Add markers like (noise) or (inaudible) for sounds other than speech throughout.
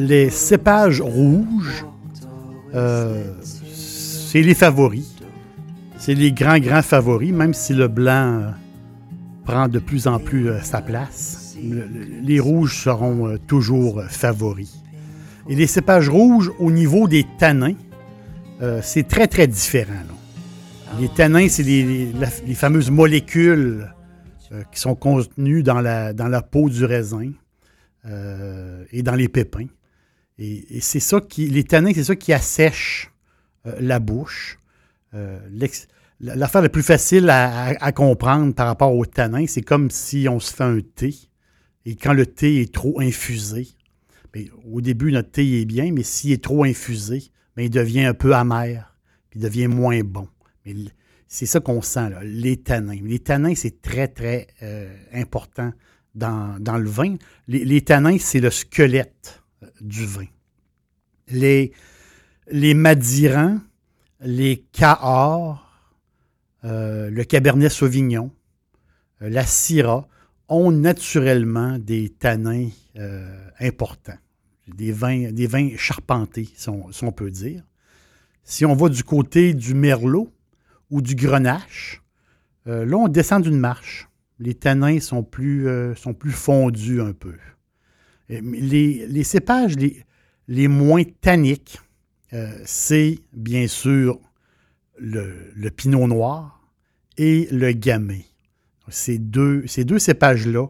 Les cépages rouges, euh, c'est les favoris. C'est les grands, grands favoris, même si le blanc euh, prend de plus en plus euh, sa place. les rouges seront toujours favoris. Et les cépages rouges, au niveau des tanins, c'est très, très différent. Les tanins, c'est les, fameuses molécules qui sont contenues dans la, dans la peau du raisin et dans les pépins. Et, c'est ça qui, les tanins, c'est ça qui assèche euh, la bouche. Euh, l'affaire la plus facile à, comprendre par rapport aux tanins, c'est comme si on se fait un thé. Et quand le thé est trop infusé, ben, au début, notre thé est bien, mais s'il est trop infusé, ben, il devient un peu amer, puis il devient moins bon. C'est ça qu'on sent, les tanins. Les tanins, c'est très, très euh, important dans, le vin. Les, les tanins, c'est le squelette du vin. Les, les Madirans, les Cahors, euh, le Cabernet Sauvignon, euh, la Syrah ont naturellement des tanins euh, importants, des vins, charpentés, si on, peut dire. Si on va du côté du Merlot ou du Grenache, là, on descend d'une marche. Les tanins sont plus fondus un peu. Euh, les, cépages les, moins tanniques, euh, c'est bien sûr le, pinot noir et le gamay. Ces deux, cépages-là,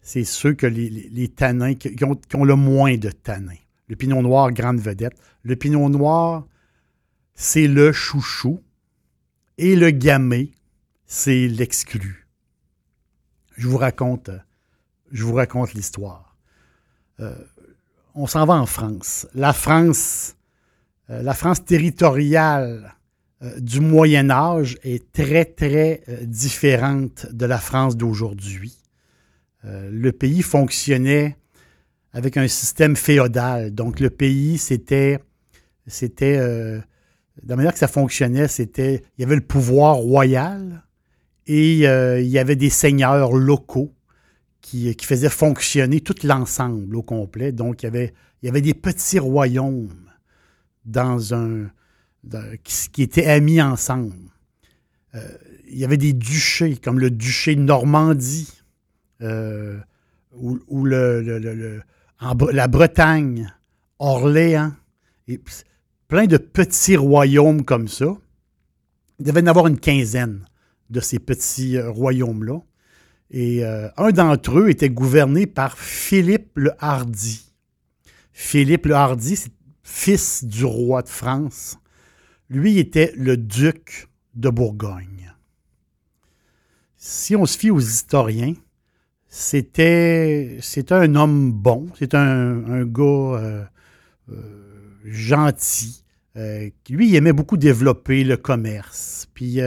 c'est ceux que les, tanins qui ont, le moins de tanins. Le pinot noir, grande vedette. Le pinot noir, c'est le chouchou. Et le gamay, c'est l'exclu. Je vous raconte, je vous raconte l'histoire. Euh, on s'en va en France. La France, euh, la France territoriale euh, du Moyen Âge est très, très différente de la France d'aujourd'hui. le pays fonctionnait avec un système féodal. Donc, le pays, c'était. c'était la manière que ça fonctionnait, c'était. Il y avait le pouvoir royal et il y avait des seigneurs locaux qui, faisait fonctionner tout l'ensemble au complet. Donc, il y, avait, des petits royaumes dans un, qui, étaient amis ensemble. Euh, il y avait des duchés, comme le duché de Normandie, euh, ou, la Bretagne, Orléans, et plein de petits royaumes comme ça. Il devait y en avoir une quinzaine de ces petits euh, royaumes-là. Et euh, un d'entre eux était gouverné par Philippe le Hardy. Philippe le Hardy, fils du roi de France. Lui était le duc de Bourgogne. Si on se fie aux historiens, c'était un homme bon, c'est un, gars euh, euh, gentil. lui, aimait beaucoup développer le commerce. Puis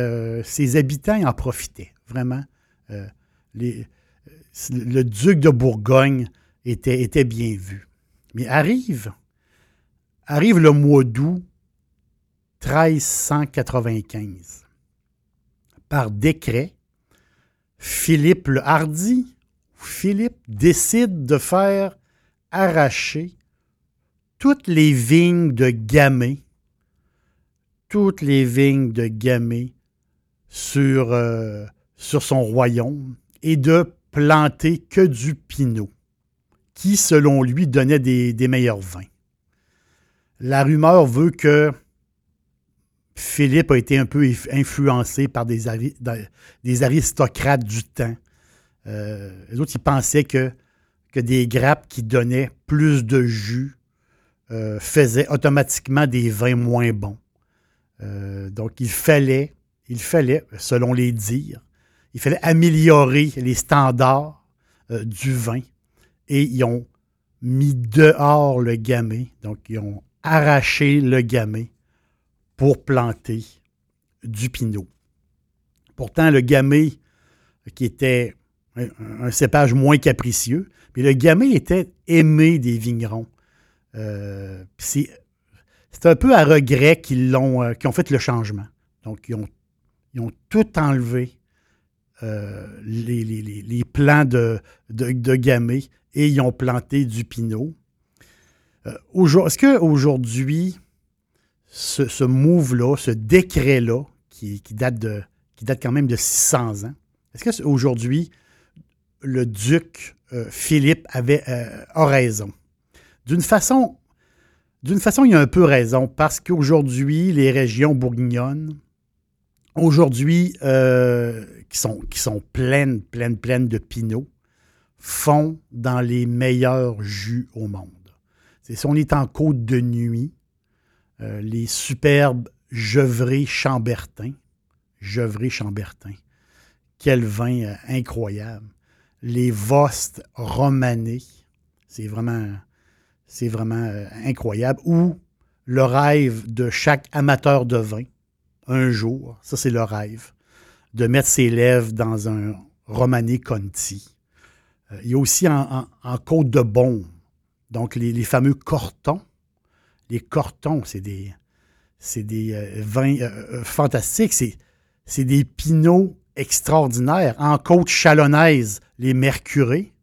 ses habitants en profitaient, vraiment le duc de Bourgogne était, bien vu. Mais arrive, arrive le mois d'août 1395. Par décret, Philippe le Hardy, Philippe décide de faire arracher toutes les vignes de Gamay, toutes les vignes de Gamay sur, euh, sur son royaume et de planter que du pinot, qui, selon lui, donnait des, meilleurs vins. La rumeur veut que Philippe a été un peu influencé par des, aristocrates du temps. Euh, les autres, ils pensaient que, que des grappes qui donnaient plus de jus euh, faisaient automatiquement des vins moins bons. Euh, donc, il fallait, il fallait, selon les dires, il fallait améliorer les standards du vin. Et ils ont mis dehors le gamay. Donc, ils ont arraché le gamay pour planter du pinot. Pourtant, le gamay, qui était un, cépage moins capricieux, mais le gamay était aimé des vignerons. Euh, c'est un peu à regret qu'ils l'ont, euh, ont fait le changement. Donc, ils ont tout enlevé, euh, les, de, de, gamay, et ils ont planté du pinot. Est-ce qu'aujourd'hui, ce, ce move-là, ce décret-là, qui, date quand même de 600 ans, est-ce qu'aujourd'hui, le duc euh, Philippe avait, euh, a raison? D'une façon, d'une façon, il a un peu raison, parce qu'aujourd'hui, les régions bourguignonnes, aujourd'hui, euh, qui, sont, pleines, pleines, pleines de pinots, font dans les meilleurs jus au monde. si on est en côte de nuit, euh, les superbes Gevrey Chambertin. Gevrey Chambertin. Quel vin euh, incroyable. Les Vost romanés. C'est vraiment, c'est vraiment incroyable. Ou le rêve de chaque amateur de vin, un jour, ça c'est le rêve, de mettre ses lèvres dans un Romané Conti. il y a aussi en, Côte de Bon, donc les, fameux cortons les cortons, c'est des, c'est des euh, vins euh, euh, fantastiques. C'est, des pinots extraordinaires. En côte chalonnaise, les mercurés.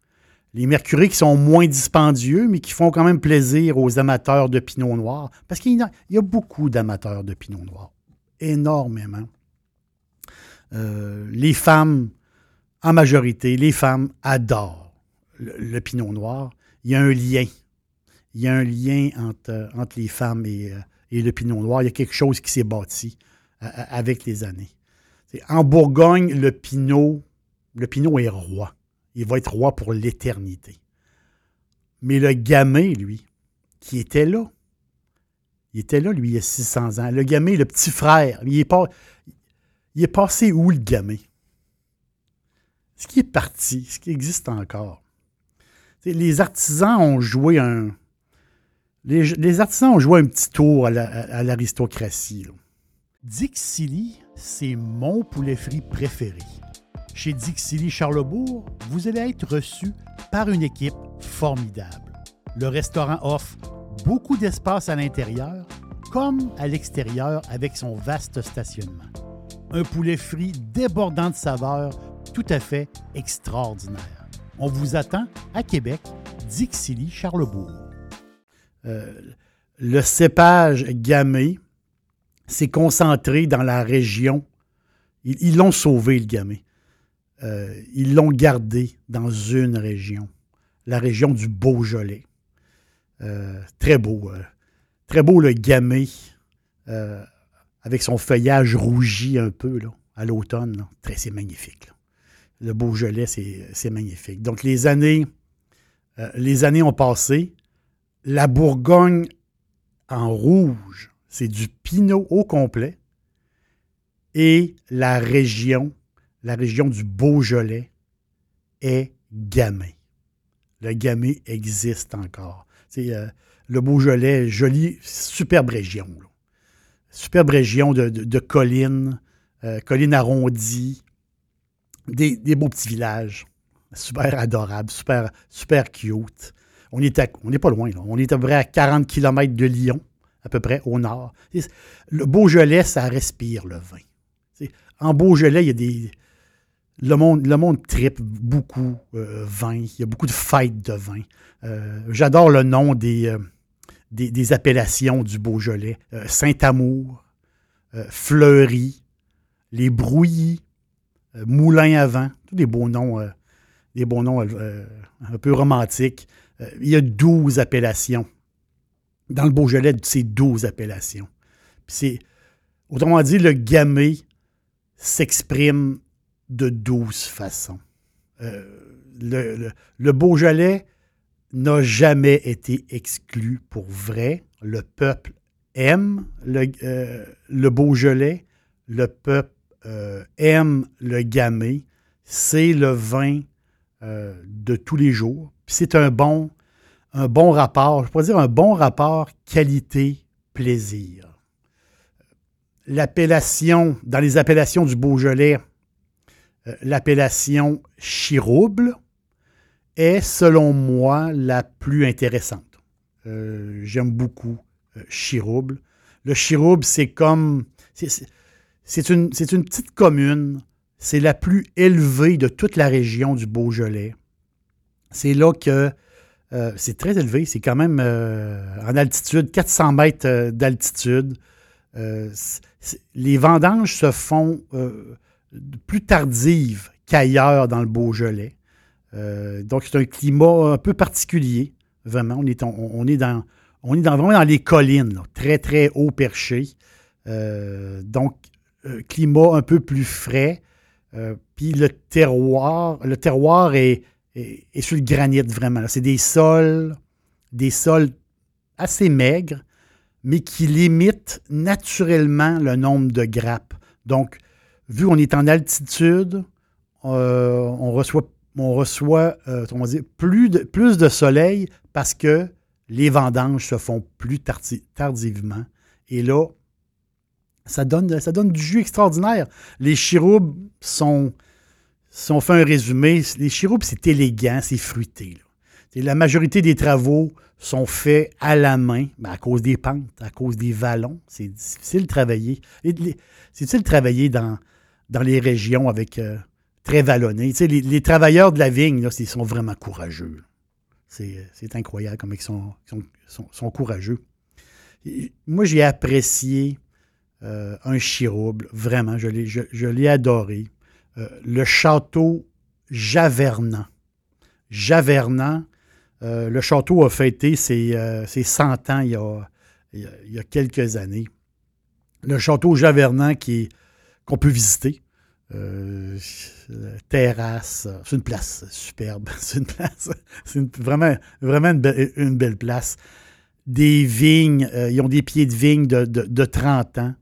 Les mercurés qui sont moins dispendieux, mais qui font quand même plaisir aux amateurs de pinot noir. Parce qu'il y a, beaucoup d'amateurs de pinot noir. Énormément. les femmes, en majorité, les femmes adorent le pinot noir. Il y a un lien il y a un lien entre, entre les femmes et, euh, et, le pinot noir. Il y a quelque chose qui s'est bâti euh, euh, avec les années. En Bourgogne, le pinot, le pinot est roi. Il va être roi pour l'éternité. Mais le gamay, lui, qui était là, il était là, lui, il y a 600 ans. Le gamay, le petit frère, il est, pas, il est passé où, le gamay? Ce qui est parti, ce qui existe encore? les artisans ont joué un, les, artisans ont joué un petit tour à l'aristocratie. Dixili, c'est mon poulet frit préféré. Chez Dixili Charlebourg, vous allez être reçu par une équipe formidable. Le restaurant offre beaucoup d'espace à l'intérieur comme à l'extérieur avec son vaste stationnement. Un poulet frit débordant de saveurs tout à fait extraordinaire. On vous attend à Québec, Dixilly, Charlebourg. Euh, le cépage gamay s'est concentré dans la région. Ils l'ont sauvé, le gamay. Euh, ils l'ont gardé dans une région, la région du Beaujolais. Euh, très beau. très beau le gamay, avec son feuillage rougi un peu à l'automne. C'est magnifique. Le Beaujolais, c'est magnifique. Donc, les années, les années ont passé. La Bourgogne en rouge, c'est du Pinot au complet. Et la région, la région du Beaujolais, est Gamay. Le Gamay existe encore. Euh, le Beaujolais, jolie, superbe région. Superbe région de, collines, euh, collines arrondies, des, des, beaux petits villages. Super adorables, super, super cute. On n'est pas loin. On est à peu près à 40 km de Lyon, à peu près au nord. Le Beaujolais, ça respire le vin. en Beaujolais, il y a des. Le monde, tripe beaucoup euh, vin. Il y a beaucoup de fêtes de vin. Euh, j'adore le nom des, euh, appellations du Beaujolais. Saint-Amour, Fleury, les Brouillis, Moulin à vent. Tous des beaux noms, des beaux noms un peu romantiques. Euh, il y a 12 appellations. Dans le Beaujolais, c'est 12 appellations. autrement dit, le gamay s'exprime de 12 façons. Euh, le, Beaujolais n'a jamais été exclu pour vrai. Le peuple aime le, euh, Beaujolais. Le peuple aime le gamay. C'est le vin de tous les jours. c'est un bon, un bon rapport, je pourrais dire un bon rapport qualité-plaisir. L'appellation, dans les appellations du Beaujolais, euh, l'appellation chirouble est, selon moi, la plus intéressante. Euh, j'aime beaucoup euh, chirouble. Le chirouble, c'est comme. C'est une, petite commune. C'est la plus élevée de toute la région du Beaujolais. C'est là que euh, c'est très élevé. C'est quand même euh, en altitude, 400 mètres euh, d'altitude. les vendanges se font plus tardives qu'ailleurs dans le Beaujolais. donc, c'est un climat un peu particulier, vraiment. On est, on, est, dans, on est dans, vraiment dans les collines, très, très haut perché. donc, climat un peu plus frais. Puis le terroir, le terroir est, et, sur le granit vraiment. C'est des sols, des sols assez maigres, mais qui limitent naturellement le nombre de grappes. Donc, vu qu'on est en altitude, euh, on reçoit, euh, plus, de, soleil parce que les vendanges se font plus tardivement. Et là, ça donne, du jus extraordinaire. Les chiroubes sont, si on fait un résumé, les chiroupes, c'est élégant, c'est fruité. La majorité des travaux sont faits à la main, ben, à cause des pentes, à cause des vallons. C'est difficile de travailler. C'est difficile de travailler dans, dans les régions avec euh, très vallonnées. Les, travailleurs de la vigne, là, ils sont vraiment courageux. C'est incroyable comme ils sont, courageux. moi, j'ai apprécié euh, un chirouble, vraiment. Je l'ai adoré. Euh, le château Javernant. Javernant, euh, le château a fêté ses, 100 euh, ans il y, a, quelques années. Le château Javernant qui qu'on peut visiter. terrasse, c'est une place superbe. (laughs) C'est une place, c'est vraiment, une, belle place. Des vignes, ils ont des pieds de vigne de, de 30 ans.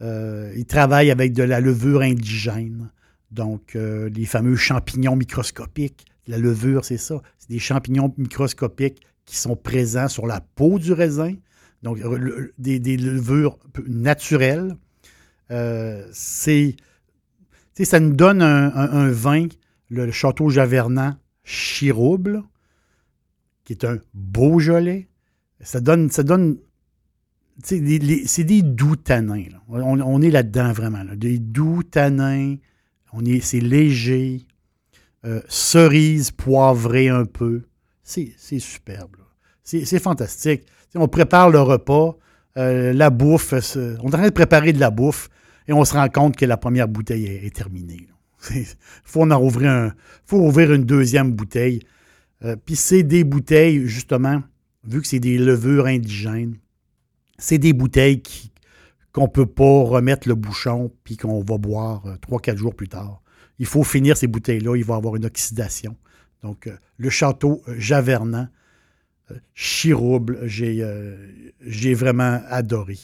ils travaillent avec de la levure indigène. Donc, euh, les fameux champignons microscopiques, la levure, c'est ça. C'est des champignons microscopiques qui sont présents sur la peau du raisin. Donc, des, levures naturelles. Euh, c'est, ça nous donne un, vin, le Château Javernant Chirouble, qui est un Beaujolais. Ça donne, ça donne c'est des doux tanins. On, est là-dedans vraiment. Des doux tanins c'est léger. Euh, cerise poivrée un peu. C'est, superbe. C'est, fantastique. on prépare le repas, euh, la bouffe, on est en train de préparer de la bouffe et on se rend compte que la première bouteille est, terminée. Il (laughs) faut en ouvrir un, faut ouvrir une deuxième bouteille. Euh, puis c'est des bouteilles, justement, vu que c'est des levures indigènes, c'est des bouteilles qu'on ne peut pas remettre le bouchon puis qu'on va boire euh, trois, quatre jours plus tard. Il faut finir ces bouteilles-là, il va avoir une oxydation. Donc, euh, le château euh, Javernant, Chirouble, j'ai vraiment adoré.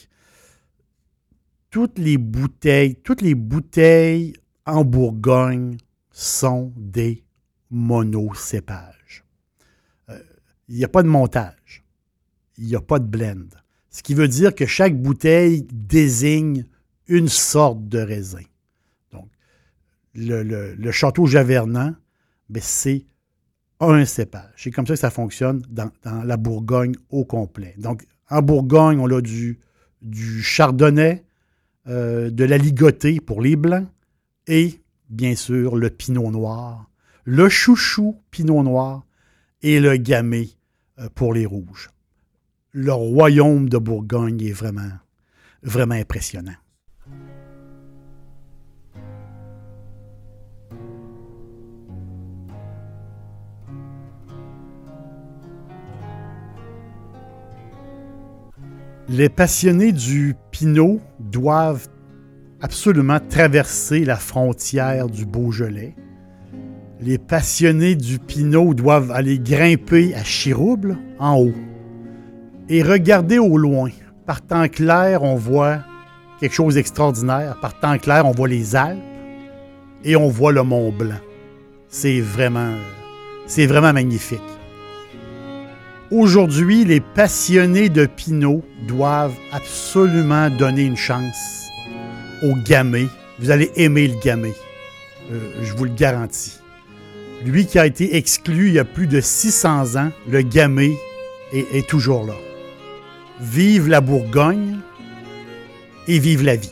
Toutes les bouteilles, toutes les bouteilles en Bourgogne sont des monocépages. Il n'y a pas de montage. Il n'y a pas de blend ce qui veut dire que chaque bouteille désigne une sorte de raisin. Donc, le, château Javernant, ben, c'est un cépage. C'est comme ça que ça fonctionne dans, la Bourgogne au complet. Donc, en Bourgogne, on a du chardonnay, euh, de la ligotée pour les blancs et, bien sûr, le pinot noir, le chouchou pinot noir et le gamay euh, pour les rouges le royaume de Bourgogne est vraiment, vraiment impressionnant. Les passionnés du Pinot doivent absolument traverser la frontière du Beaujolais. Les passionnés du Pinot doivent aller grimper à Chirouble, en haut, et regarder au loin. Par temps clair, on voit quelque chose d'extraordinaire. Par temps clair, on voit les Alpes et on voit le Mont Blanc. C'est vraiment, c'est vraiment magnifique. Aujourd'hui, les passionnés de Pinot doivent absolument donner une chance au Gamay. Vous allez aimer le Gamay. Euh, je vous le garantis. Lui qui a été exclu il y a plus de 600 ans, le Gamay est, est toujours là. Vive la Bourgogne et vive la vie.